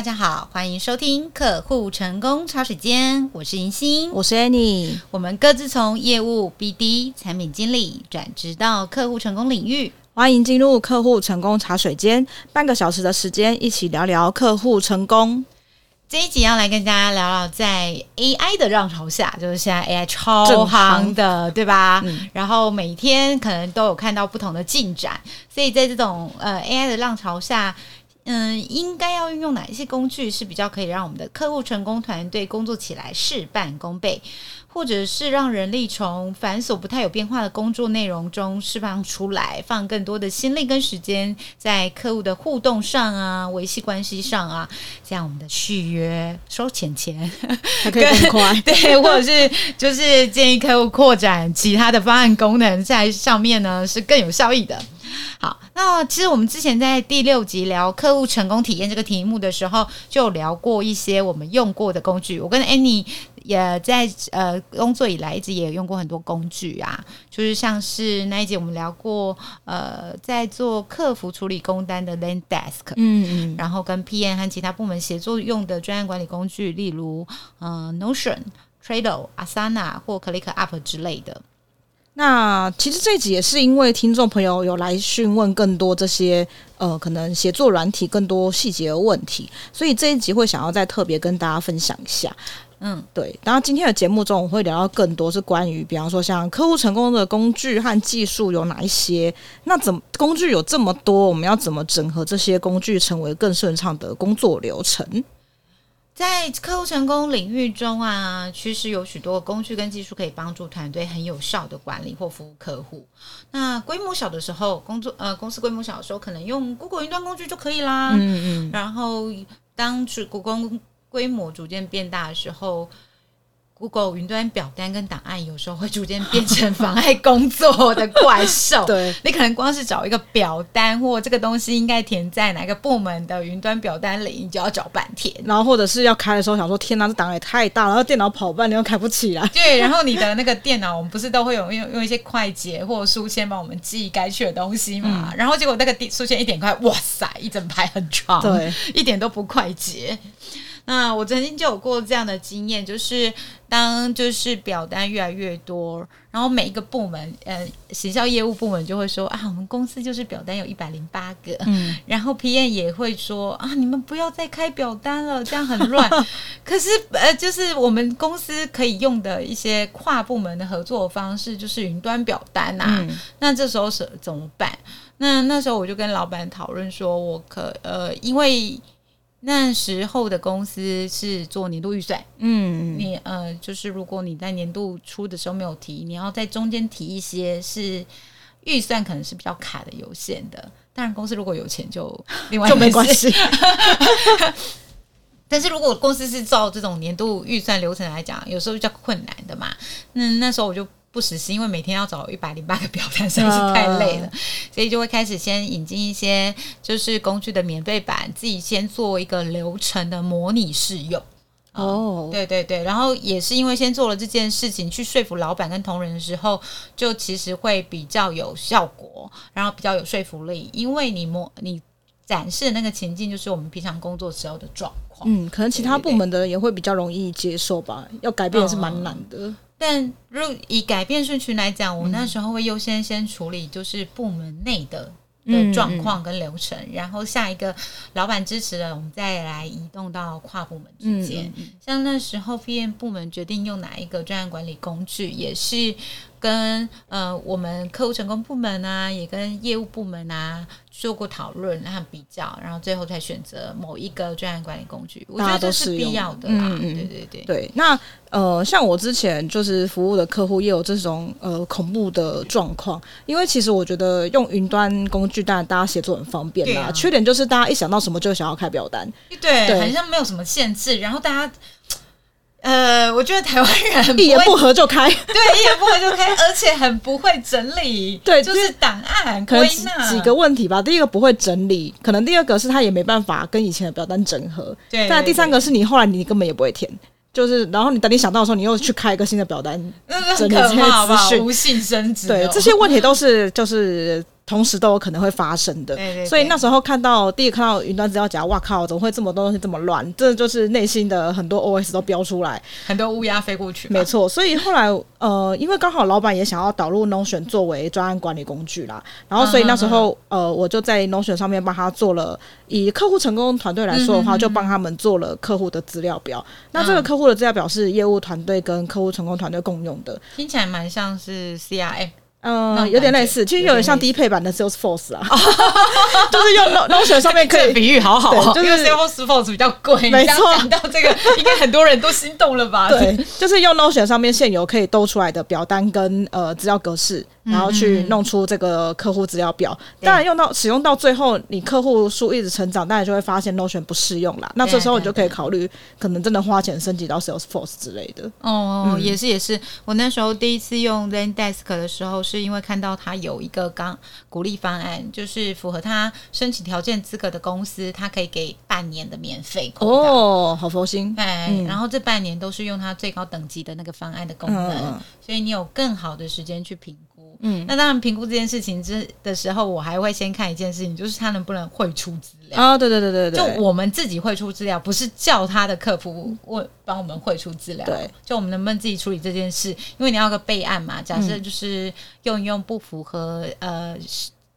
大家好，欢迎收听客户成功茶水间，我是银星，我是 Annie，我们各自从业务 BD、产品经理转职到客户成功领域，欢迎进入客户成功茶水间，半个小时的时间，一起聊聊客户成功。这一集要来跟大家聊聊，在 AI 的浪潮下，就是现在 AI 超行的，对吧？嗯、然后每天可能都有看到不同的进展，所以在这种呃 AI 的浪潮下，嗯，应该要运用哪一些工具是比较可以让我们的客户成功团队工作起来事半功倍？或者是让人力从繁琐不太有变化的工作内容中释放出来，放更多的心力跟时间在客户的互动上啊，维系关系上啊，这样我们的续约、收钱钱还可以更快，对，或者是就是建议客户扩展其他的方案功能在上面呢，是更有效益的。好，那其实我们之前在第六集聊客户成功体验这个题目的时候，就聊过一些我们用过的工具。我跟 Annie 也在呃工作以来一直也用过很多工具啊，就是像是那一集我们聊过，呃，在做客服处理工单的 Zendesk，嗯嗯，然后跟 PM 和其他部门协作用的专案管理工具，例如呃 Notion、Trello、Asana 或 ClickUp 之类的。那其实这一集也是因为听众朋友有来询问更多这些呃可能写作软体更多细节的问题，所以这一集会想要再特别跟大家分享一下。嗯，对。然后今天的节目中我会聊到更多是关于，比方说像客户成功的工具和技术有哪一些？那怎么工具有这么多，我们要怎么整合这些工具，成为更顺畅的工作流程？在客户成功领域中啊，其实有许多工具跟技术可以帮助团队很有效的管理或服务客户。那规模小的时候，工作呃公司规模小的时候，可能用 Google 云端工具就可以啦。嗯嗯。然后当主股工规模逐渐变大的时候。Google 云端表单跟档案有时候会逐渐变成妨碍工作的怪兽。对，你可能光是找一个表单或这个东西应该填在哪个部门的云端表单里，你就要找半天。然后或者是要开的时候想说，天哪，这档案也太大了，然后电脑跑半天又开不起来。对，然后你的那个电脑，我们不是都会有用用一些快捷或书签帮我们记该去的东西嘛？嗯、然后结果那个书签一点开，哇塞，一整排很长，对，一点都不快捷。那我曾经就有过这样的经验，就是当就是表单越来越多，然后每一个部门，呃，行销业务部门就会说啊，我们公司就是表单有一百零八个，嗯，然后 PM 也会说啊，你们不要再开表单了，这样很乱。可是呃，就是我们公司可以用的一些跨部门的合作方式，就是云端表单呐、啊。嗯、那这时候是怎么办？那那时候我就跟老板讨论说，我可呃，因为。那时候的公司是做年度预算，嗯，你呃，就是如果你在年度初的时候没有提，你要在中间提一些是预算可能是比较卡的、有限的。当然，公司如果有钱就 另外就没关系。但是如果公司是照这种年度预算流程来讲，有时候比较困难的嘛。那那时候我就。不实施，因为每天要找一百零八个表单，实在是太累了，所以就会开始先引进一些就是工具的免费版，自己先做一个流程的模拟试用。哦，对对对，然后也是因为先做了这件事情，去说服老板跟同仁的时候，就其实会比较有效果，然后比较有说服力，因为你模你展示的那个情境就是我们平常工作时候的状况。嗯，可能其他部门的人也会比较容易接受吧，要改变也是蛮难的。嗯但如以改变顺序来讲，我那时候会优先先处理就是部门内的的状况跟流程，嗯、然后下一个老板支持了，我们再来移动到跨部门之间。嗯、像那时候 PM 部门决定用哪一个专案管理工具，也是跟呃我们客户成功部门啊，也跟业务部门啊。做过讨论和比较，然后最后才选择某一个专案管理工具。我觉得这是必要的啦。嗯嗯，对对对对。那呃，像我之前就是服务的客户也有这种呃恐怖的状况，因为其实我觉得用云端工具，当然大家协作很方便啦。啊、缺点就是大家一想到什么就想要开表单，对，对好像没有什么限制，然后大家。呃，我觉得台湾人一言不合就开，对，一言不合就开，而且很不会整理，对，就是档案可能几个问题吧。第一个不会整理，可能第二个是他也没办法跟以前的表单整合，对。但第三个是你后来你根本也不会填，就是然后你等你想到的时候，你又去开一个新的表单，整理这些资讯，无性生殖。对，这些问题都是就是。同时都有可能会发生的。对对对，所以那时候看到第一个看到云端资料夹，哇靠，怎么会这么多东西这么乱？这就是内心的很多 OS 都飙出来，很多乌鸦飞过去。没错，所以后来呃，因为刚好老板也想要导入 Notion 作为专案管理工具啦，然后所以那时候呃，我就在 Notion 上面帮他做了，以客户成功团队来说的话，就帮他们做了客户的资料表。那这个客户的资料表是业务团队跟客户成功团队共用的，听起来蛮像是 CRM。嗯，有点类似，其实有点像低配版的 Salesforce 啊，就是用 Notion 上面 可以比喻好好，就是 Salesforce 比较贵，没错。讲到这个，应该很多人都心动了吧？对，就是用 Notion 上面现有可以兜出来的表单跟呃资料格式。然后去弄出这个客户资料表，当然用到使用到最后，你客户数一直成长，大家就会发现 Notion 不适用啦。那这时候你就可以考虑，可能真的花钱升级到 Salesforce 之类的。哦，也是也是。我那时候第一次用 Zendesk 的时候，是因为看到它有一个刚鼓励方案，就是符合他申请条件资格的公司，它可以给半年的免费。哦，好佛心。哎，然后这半年都是用它最高等级的那个方案的功能，所以你有更好的时间去评。嗯，那当然，评估这件事情之的时候，我还会先看一件事情，就是他能不能汇出资料啊？对对对对对，就我们自己汇出资料，不是叫他的客服问帮我们汇出资料。对，就我们能不能自己处理这件事？因为你要个备案嘛，假设就是用一用不符合呃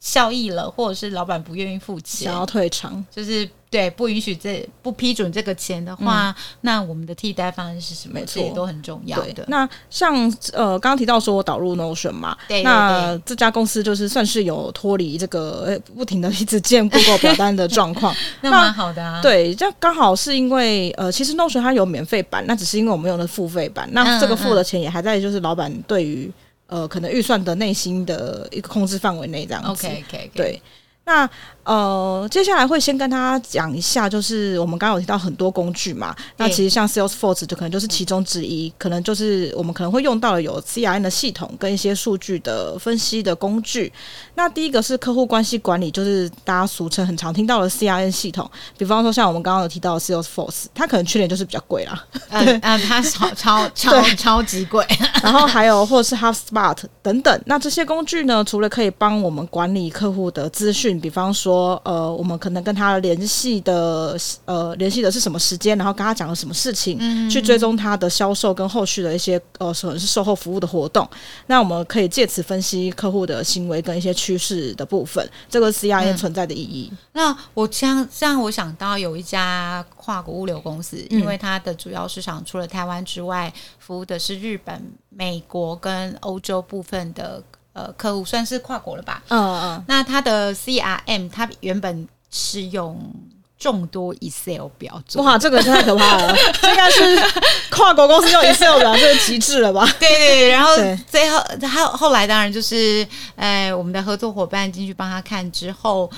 效益了，或者是老板不愿意付钱，想要退场，就是。对，不允许这不批准这个钱的话，嗯、那我们的替代方案是什么？没错，这也都很重要的。那像呃，刚刚提到说我导入 Notion 嘛，对，对，对，那这家公司就是算是有脱离 这个不停的一直建 Google 表单的状况，那蛮好的啊。对，这刚好是因为呃，其实 Notion 它有免费版，那只是因为我们用的付费版，那这个付的钱也还在就是老板对于呃可能预算的内心的一个控制范围内这样子。OK OK，, okay. 对。那呃，接下来会先跟大家讲一下，就是我们刚刚有提到很多工具嘛。那其实像 Salesforce 就可能就是其中之一，可能就是我们可能会用到的有 CRM 的系统跟一些数据的分析的工具。那第一个是客户关系管理，就是大家俗称很常听到的 CRM 系统。比方说像我们刚刚有提到的 Salesforce，它可能缺点就是比较贵啦。嗯嗯，它超 超超超级贵。然后还有或者是 HubSpot 等等。那这些工具呢，除了可以帮我们管理客户的资讯，比方说，呃，我们可能跟他联系的，呃，联系的是什么时间，然后跟他讲了什么事情，嗯、去追踪他的销售跟后续的一些，呃，可能是售后服务的活动。那我们可以借此分析客户的行为跟一些趋势的部分，这个 CRM 存在的意义。嗯、那我像这样，我想到有一家跨国物流公司，嗯、因为它的主要市场除了台湾之外，服务的是日本、美国跟欧洲部分的。呃，客户算是跨国了吧？嗯嗯。那它的 CRM，它原本是用众多 Excel 表做。哇，这个太可怕了！这个是跨国公司用 Excel 表，这个极致了吧？对对。然后最后，后后来当然就是，呃，我们的合作伙伴进去帮他看之后，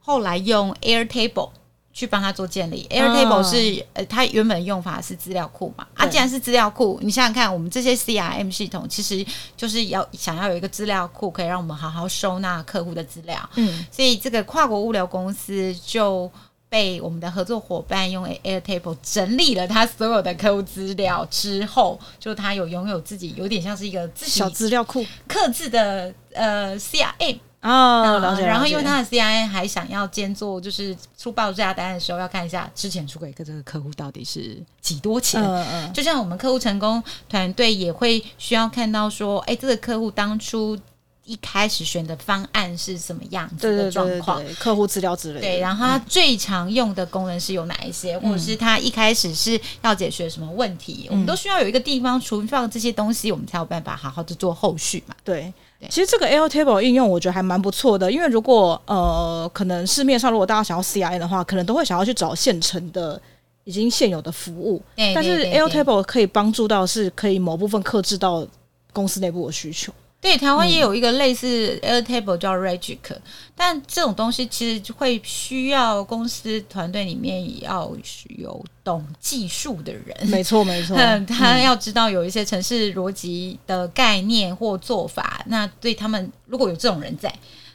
后来用 Airtable。去帮他做建立，Airtable 是呃，它原本用法是资料库嘛，啊，既然是资料库，你想想看，我们这些 CRM 系统其实就是要想要有一个资料库，可以让我们好好收纳客户的资料，嗯，所以这个跨国物流公司就被我们的合作伙伴用 Airtable 整理了他所有的客户资料之后，就他有拥有自己有点像是一个自己小资料库，刻字的呃 CRM。哦，了解。然后，因为他的 CIA 还想要兼做，就是出报价单的时候要看一下之前出给这个客户到底是几多钱。嗯嗯。就像我们客户成功团队也会需要看到说，哎，这个客户当初一开始选的方案是什么样子的状况，客户资料之类的。对，然后他最常用的功能是有哪一些，嗯、或者是他一开始是要解决什么问题，嗯、我们都需要有一个地方存放这些东西，我们才有办法好好的做后续嘛。对。其实这个 Airtable 应用我觉得还蛮不错的，因为如果呃可能市面上如果大家想要 CRM 的话，可能都会想要去找现成的已经现有的服务，对对对对，但是 Airtable 可以帮助到是可以某部分克制到公司内部的需求。对，台湾也有一个类似 Airtable 叫 Regic，嗯，但这种东西其实会需要公司团队里面也要有懂技术的人。没错，没错，他要知道有一些城市逻辑的概念或做法。嗯、那对他们，如果有这种人在，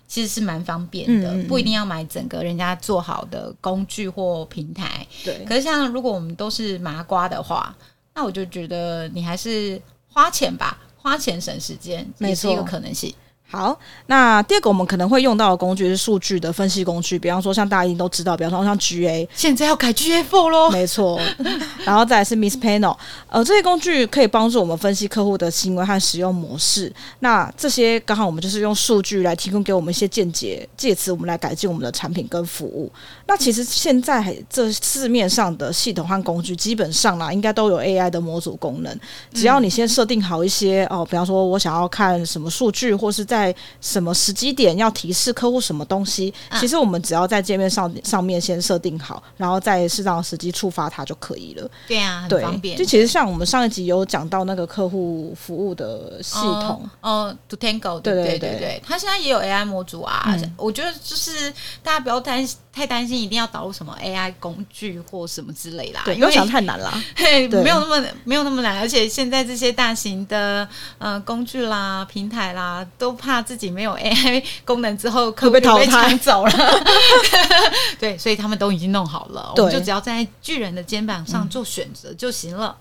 其实是蛮方便的，嗯、不一定要买整个人家做好的工具或平台。对。可是像如果我们都是麻瓜的话，那我就觉得你还是花钱吧。花钱省时间，也是一个可能性。好，那第二个我们可能会用到的工具是数据的分析工具，比方说像大家一定都知道，比方说像 GA，现在要改 GA4 喽，没错。然后再来是 Miss Panel，呃，这些工具可以帮助我们分析客户的行为和使用模式。那这些刚好我们就是用数据来提供给我们一些见解，借此我们来改进我们的产品跟服务。那其实现在这市面上的系统和工具，基本上啦，应该都有 AI 的模组功能。只要你先设定好一些哦，比方说我想要看什么数据，或是在在什么时机点要提示客户什么东西？其实我们只要在界面上上面先设定好，然后在适当的时机触发它就可以了。对啊，很方便。就其实像我们上一集有讲到那个客户服务的系统，哦，To Tango，对对对对对，它现在也有 AI 模组啊。嗯、我觉得就是大家不要担心。太担心一定要导入什么 AI 工具或什么之类啦，对，因为想太难了，嘿，没有那么没有那么难，而且现在这些大型的呃工具啦、平台啦，都怕自己没有 AI 功能之后客户被抢走了，对，所以他们都已经弄好了，我们就只要在巨人的肩膀上做选择就行了。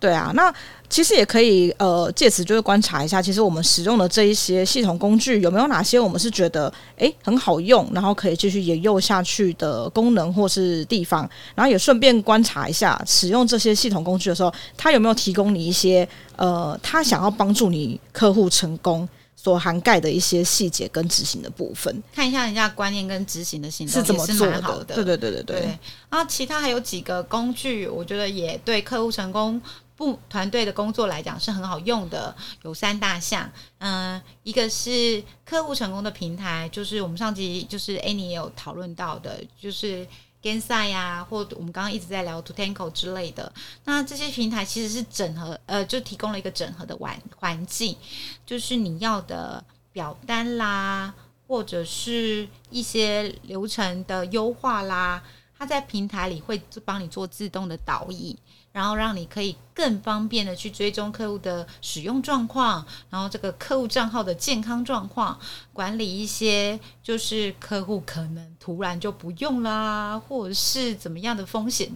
对啊，那其实也可以呃，借此就是观察一下，其实我们使用的这一些系统工具有没有哪些我们是觉得诶很好用，然后可以继续沿用下去的功能或是地方，然后也顺便观察一下使用这些系统工具的时候，它有没有提供你一些呃，他想要帮助你客户成功所涵盖的一些细节跟执行的部分，看一下人家观念跟执行的行动是怎么做的。的对对对对对。然后其他还有几个工具，我觉得也对客户成功。部团队的工作来讲是很好用的，有三大项，嗯、呃，一个是客户成功的平台，就是我们上集就是 Annie 也有讨论到的，就是 g a n s i 呀，或我们刚刚一直在聊 To Tango 之类的，那这些平台其实是整合，呃，就提供了一个整合的环环境，就是你要的表单啦，或者是一些流程的优化啦，它在平台里会帮你做自动的导引。然后让你可以更方便的去追踪客户的使用状况，然后这个客户账号的健康状况，管理一些就是客户可能突然就不用啦，或者是怎么样的风险，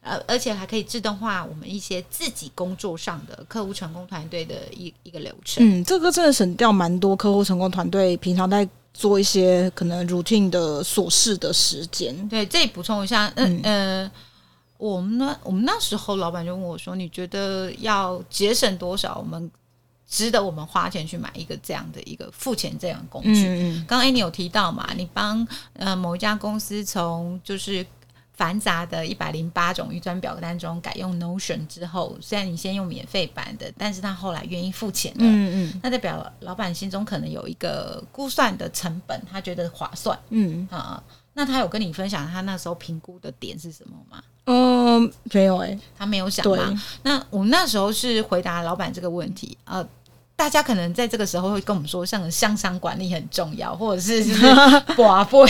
呃，而且还可以自动化我们一些自己工作上的客户成功团队的一一个流程。嗯，这个真的省掉蛮多客户成功团队平常在做一些可能 routine 的琐事的时间。对，这里补充一下，嗯嗯。呃我们呢？我们那时候老板就问我说：“你觉得要节省多少？我们值得我们花钱去买一个这样的一个付钱这样的工具？”嗯嗯。刚刚 Annie 有提到嘛？你帮呃某一家公司从就是繁杂的一百零八种预算表单中改用 Notion 之后，虽然你先用免费版的，但是他后来愿意付钱了。嗯嗯。那代表老板心中可能有一个估算的成本，他觉得划算。嗯啊。那他有跟你分享他那时候评估的点是什么吗？嗯，没有诶、欸，他没有想嘛？那我们那时候是回答老板这个问题。呃，大家可能在这个时候会跟我们说，像向上管理很重要，或者是 就是寡不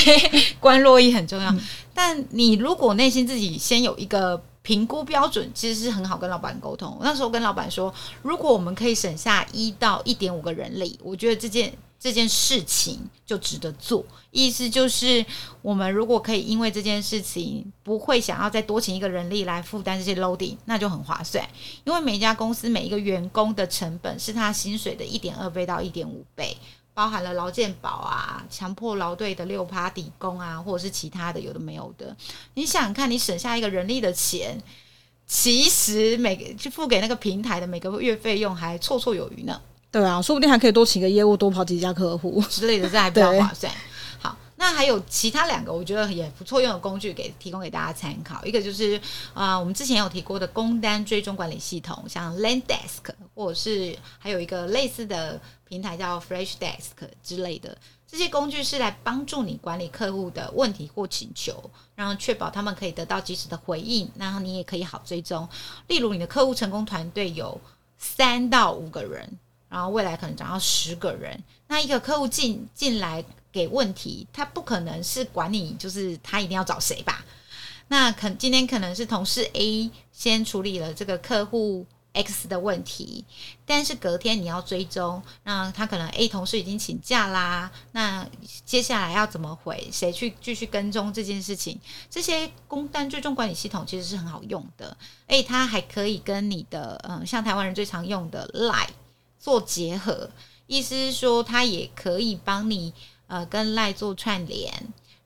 观落阴很重要。嗯、但你如果内心自己先有一个评估标准，其实是很好跟老板沟通。我那时候跟老板说，如果我们可以省下一到一点五个人力，我觉得这件。这件事情就值得做，意思就是我们如果可以因为这件事情不会想要再多请一个人力来负担这些 loading，那就很划算。因为每一家公司每一个员工的成本是他薪水的一点二倍到一点五倍，包含了劳健保啊、强迫劳队的六趴底工啊，或者是其他的有的没有的。你想看，你省下一个人力的钱，其实每个去付给那个平台的每个月费用还绰绰有余呢。对啊，说不定还可以多请个业务，多跑几家客户 之类的，这还比较划算。好，那还有其他两个我觉得也不错用的工具，给提供给大家参考。一个就是啊、呃，我们之前有提过的工单追踪管理系统，像 Landesk，或者是还有一个类似的平台叫 Freshdesk 之类的。这些工具是来帮助你管理客户的问题或请求，然后确保他们可以得到及时的回应，然后你也可以好追踪。例如，你的客户成功团队有三到五个人。然后未来可能涨到十个人，那一个客户进进来给问题，他不可能是管你，就是他一定要找谁吧？那可今天可能是同事 A 先处理了这个客户 X 的问题，但是隔天你要追踪，那他可能 A 同事已经请假啦，那接下来要怎么回？谁去继续跟踪这件事情？这些工单追踪管理系统其实是很好用的，诶，它还可以跟你的嗯，像台湾人最常用的 Line。做结合，意思是说，它也可以帮你呃跟 LINE 做串联，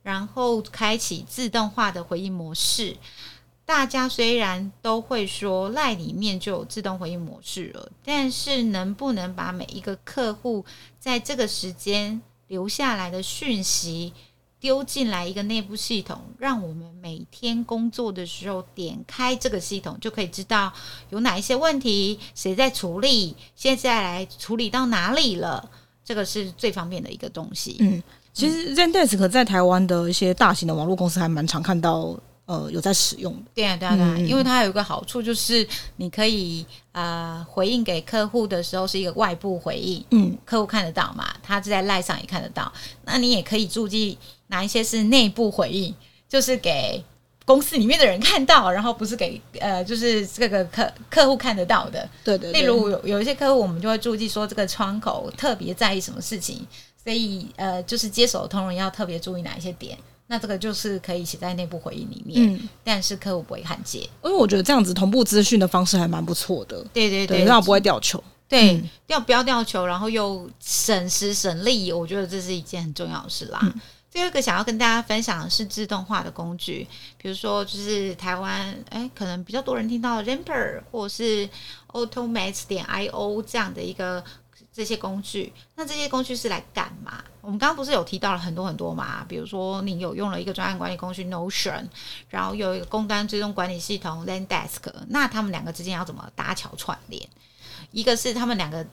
然后开启自动化的回应模式。大家虽然都会说 LINE 里面就有自动回应模式了，但是能不能把每一个客户在这个时间留下来的讯息丢进来一个内部系统，让我们每天工作的时候点开这个系统，就可以知道有哪一些问题，谁在处理，现在来处理到哪里了，这个是最方便的一个东西。嗯，其实 Zendesk 在台湾的一些大型的网络公司还蛮常看到。呃，有在使用的，对啊，对啊，对啊，因为它有一个好处，就是你可以呃回应给客户的时候是一个外部回应，嗯，客户看得到嘛，他在 LINE 上也看得到。那你也可以注记哪一些是内部回应，就是给公司里面的人看到，然后不是给呃，就是这个客客户看得到的。对对，对。例如有有一些客户，我们就会注意说这个窗口特别在意什么事情，所以呃，就是接手的同仁要特别注意哪一些点。那这个就是可以写在内部回应里面，嗯，但是客户不会看见，因为我觉得这样子同步资讯的方式还蛮不错的。对对对，让我不会掉球。对，嗯、掉不要掉球，然后又省时省力，我觉得这是一件很重要的事啦。嗯、第二个想要跟大家分享的是自动化的工具，比如说就是台湾哎，可能比较多人听到 Ramper 或是 Automate 点 IO 这样的一个。这些工具，那这些工具是来干嘛？我们刚刚不是有提到了很多很多嘛？比如说，你有用了一个专案管理工具 Notion，然后有一个工单追踪管理系统 Zendesk，那他们两个之间要怎么搭桥串联？一个是他们两个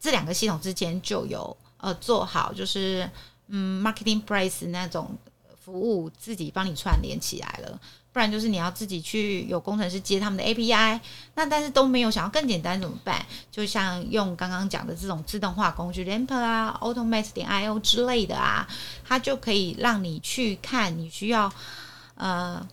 这两个系统之间就有呃做好，就是嗯 Marketplace 那种服务自己帮你串联起来了。不然就是你要自己去有工程师接他们的 API，那但是都没有想要更简单怎么办？就像用刚刚讲的这种自动化工具 Ramper 啊、Automate 点 IO 之类的啊，它就可以让你去看你需要呃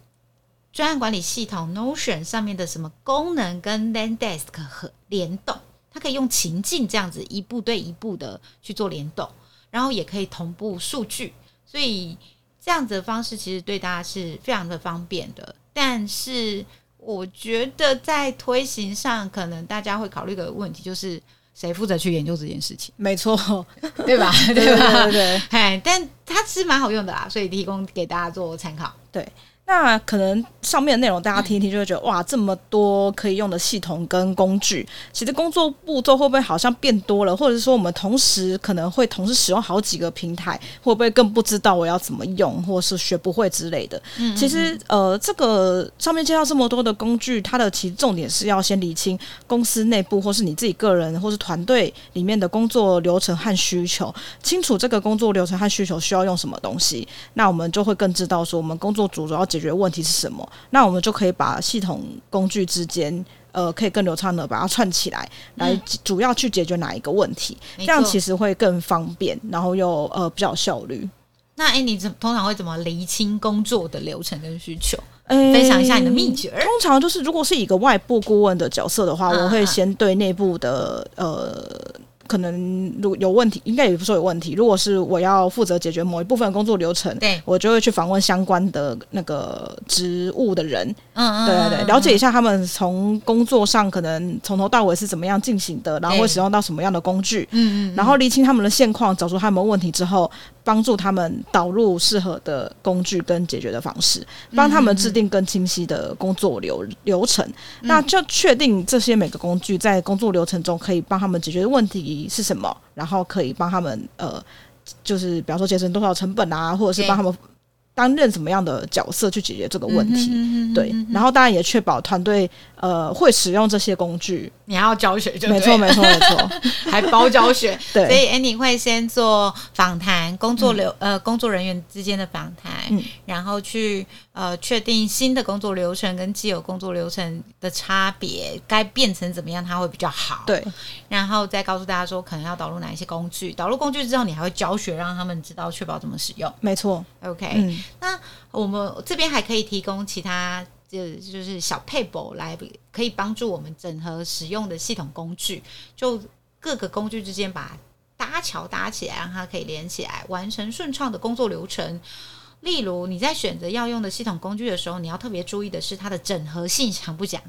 专案管理系统 Notion 上面的什么功能跟 Zendesk 和联动，它可以用情境这样子一步对一步的去做联动，然后也可以同步数据，所以。这样子的方式其实对大家是非常的方便的，但是我觉得在推行上，可能大家会考虑的问题就是谁负责去研究这件事情？没错，对吧？对吧？对对，哎，但它其实蛮好用的啦，所以提供给大家做参考。对。那可能上面的内容大家听一听就会觉得、嗯、哇，这么多可以用的系统跟工具，其实工作步骤会不会好像变多了？或者是说我们同时可能会同时使用好几个平台，会不会更不知道我要怎么用，或是学不会之类的？嗯嗯嗯，其实呃，这个上面介绍这么多的工具，它的其实重点是要先理清公司内部或是你自己个人或是团队里面的工作流程和需求，清楚这个工作流程和需求需要用什么东西，那我们就会更知道说我们工作组主要解。解决问题是什么？那我们就可以把系统工具之间，呃，可以更流畅的把它串起来，来主要去解决哪一个问题？嗯、这样其实会更方便，然后又呃比较有效率。那哎，你怎通常会怎么厘清工作的流程跟需求？诶分享一下你的秘诀。通常就是，如果是一个外部顾问的角色的话，啊、我会先对内部的呃。可能如果有问题，应该也不说有问题。如果是我要负责解决某一部分的工作流程，对，我就会去访问相关的那个职务的人，嗯嗯，对对对，了解一下他们从工作上可能从头到尾是怎么样进行的，然后会使用到什么样的工具，嗯嗯，然后厘清他们的现况，找出他们问题之后，帮助他们导入适合的工具跟解决的方式，帮他们制定更清晰的工作流流程。那就确定这些每个工具在工作流程中可以帮他们解决的问题是什么？然后可以帮他们呃，就是比方说节省多少成本啊，或者是帮他们担任什么样的角色去解决这个问题？嗯、对，然后当然也确保团队呃会使用这些工具。你还要教学就对，没错没错没错，还包教学。对，所以 Annie 会先做访谈，工作流、嗯、呃工作人员之间的访谈，嗯、然后去。呃，确定新的工作流程跟既有工作流程的差别，该变成怎么样，它会比较好。对，然后再告诉大家说，可能要导入哪一些工具。导入工具之后，你还会教学，让他们知道确保怎么使用。没错。OK，嗯，那我们这边还可以提供其他，就就是小撇步来，可以帮助我们整合使用的系统工具，就各个工具之间把搭桥搭起来，让它可以连起来，完成顺畅的工作流程。例如，你在选择要用的系统工具的时候，你要特别注意的是它的整合性强不强，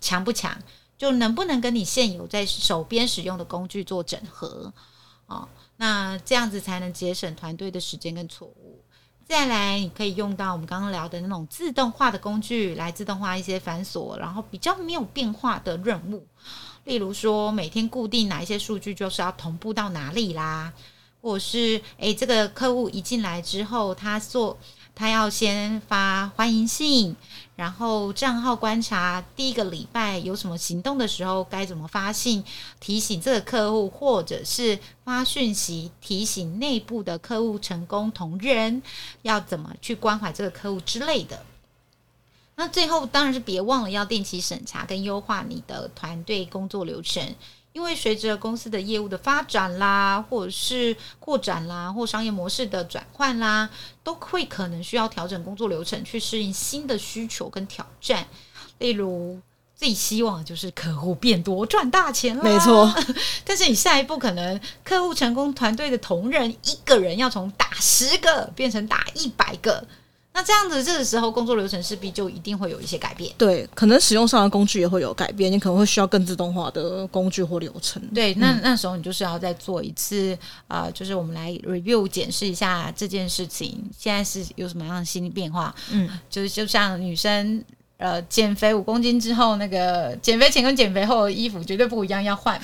强不强，就能不能跟你现有在手边使用的工具做整合。哦，那这样子才能节省团队的时间跟错误。再来，你可以用到我们刚刚聊的那种自动化的工具来自动化一些繁琐，然后比较没有变化的任务。例如说，每天固定哪一些数据就是要同步到哪里啦，或者是诶，这个客户一进来之后，他做他要先发欢迎信，然后账号观察第一个礼拜有什么行动的时候，该怎么发信提醒这个客户，或者是发讯息提醒内部的客户成功同仁要怎么去关怀这个客户之类的。那最后当然是别忘了要定期审查跟优化你的团队工作流程，因为随着公司的业务的发展啦，或者是扩展啦，或商业模式的转换啦，都会可能需要调整工作流程去适应新的需求跟挑战。例如，最希望的就是客户变多赚大钱啦，没错。但是你下一步可能客户成功团队的同仁一个人要从打十个变成打一百个。那这样子，这个时候工作流程势必就一定会有一些改变。对，可能使用上的工具也会有改变，你可能会需要更自动化的工具或流程。对，那那时候你就是要再做一次，呃，就是我们来 review 检视一下这件事情现在是有什么样的新的变化。嗯，就是就像女生呃减肥五公斤之后，那个减肥前跟减肥后的衣服绝对不一样，要换。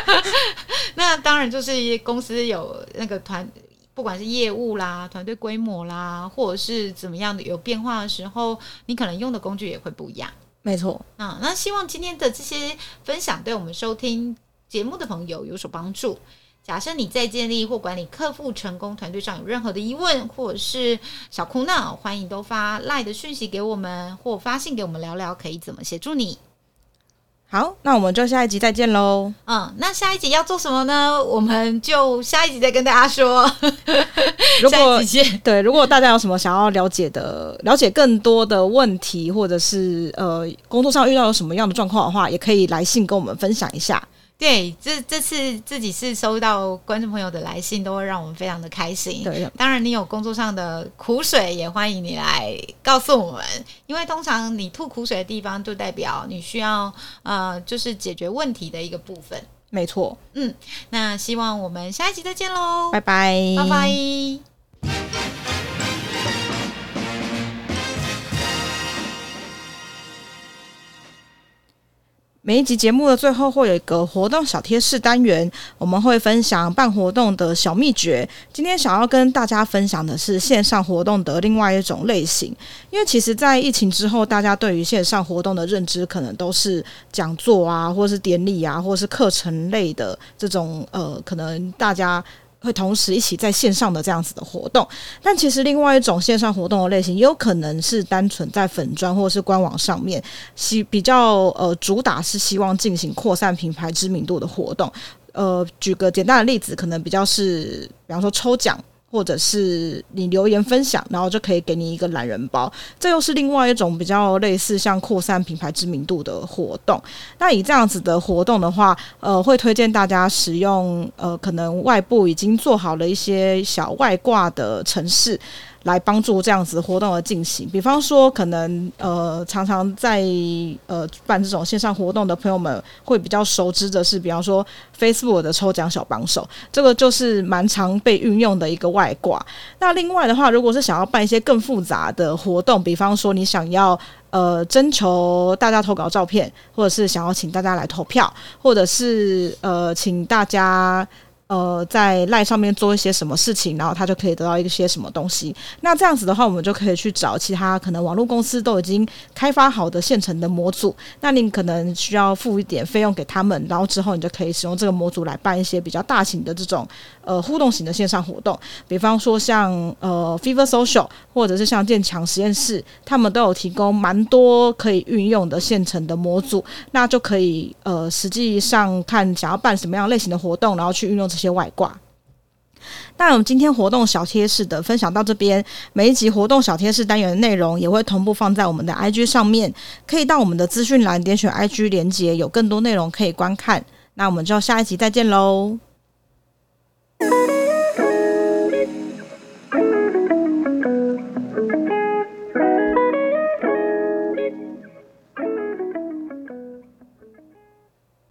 那当然就是公司有那个团。不管是业务啦、团队规模啦，或者是怎么样的有变化的时候，你可能用的工具也会不一样。没错，啊，那希望今天的这些分享对我们收听节目的朋友有所帮助。假设你在建立或管理客户成功团队上有任何的疑问，或者是小苦恼，欢迎都发 LINE 的讯息给我们，或发信给我们聊聊，可以怎么协助你。好，那我们就下一集再见喽。嗯，那下一集要做什么呢？我们就下一集再跟大家说。如果对，如果大家有什么想要了解的、了解更多的问题，或者是呃工作上遇到有什么样的状况的话，也可以来信跟我们分享一下。对，这这次自己是收到观众朋友的来信，都会让我们非常的开心。对，当然你有工作上的苦水，也欢迎你来告诉我们，因为通常你吐苦水的地方，就代表你需要呃，就是解决问题的一个部分。没错，嗯，那希望我们下一集再见喽，拜拜，拜拜。每一集节目的最后会有一个活动小贴士单元，我们会分享办活动的小秘诀。今天想要跟大家分享的是线上活动的另外一种类型，因为其实，在疫情之后，大家对于线上活动的认知可能都是讲座啊，或是典礼啊，或是课程类的这种呃，可能大家。会同时一起在线上的这样子的活动，但其实另外一种线上活动的类型，也有可能是单纯在粉砖或者是官网上面，希比较呃主打是希望进行扩散品牌知名度的活动。呃，举个简单的例子，可能比较是，比方说抽奖。或者是你留言分享，然后就可以给你一个懒人包，这又是另外一种比较类似像扩散品牌知名度的活动。那以这样子的活动的话，呃，会推荐大家使用呃，可能外部已经做好了一些小外挂的城市。来帮助这样子活动的进行，比方说，可能呃常常在呃办这种线上活动的朋友们会比较熟知的是，比方说 Facebook 的抽奖小帮手，这个就是蛮常被运用的一个外挂。那另外的话，如果是想要办一些更复杂的活动，比方说你想要呃征求大家投稿照片，或者是想要请大家来投票，或者是呃请大家。呃，在赖上面做一些什么事情，然后他就可以得到一些什么东西。那这样子的话，我们就可以去找其他可能网络公司都已经开发好的现成的模组。那你可能需要付一点费用给他们，然后之后你就可以使用这个模组来办一些比较大型的这种呃互动型的线上活动。比方说像呃 Fever Social 或者是像建强实验室，他们都有提供蛮多可以运用的现成的模组，那就可以呃实际上看想要办什么样类型的活动，然后去运用这。些外挂，那我们今天活动小贴士的分享到这边。每一集活动小贴士单元的内容也会同步放在我们的 IG 上面，可以到我们的资讯栏点选 IG 连接，有更多内容可以观看。那我们就下一集再见喽！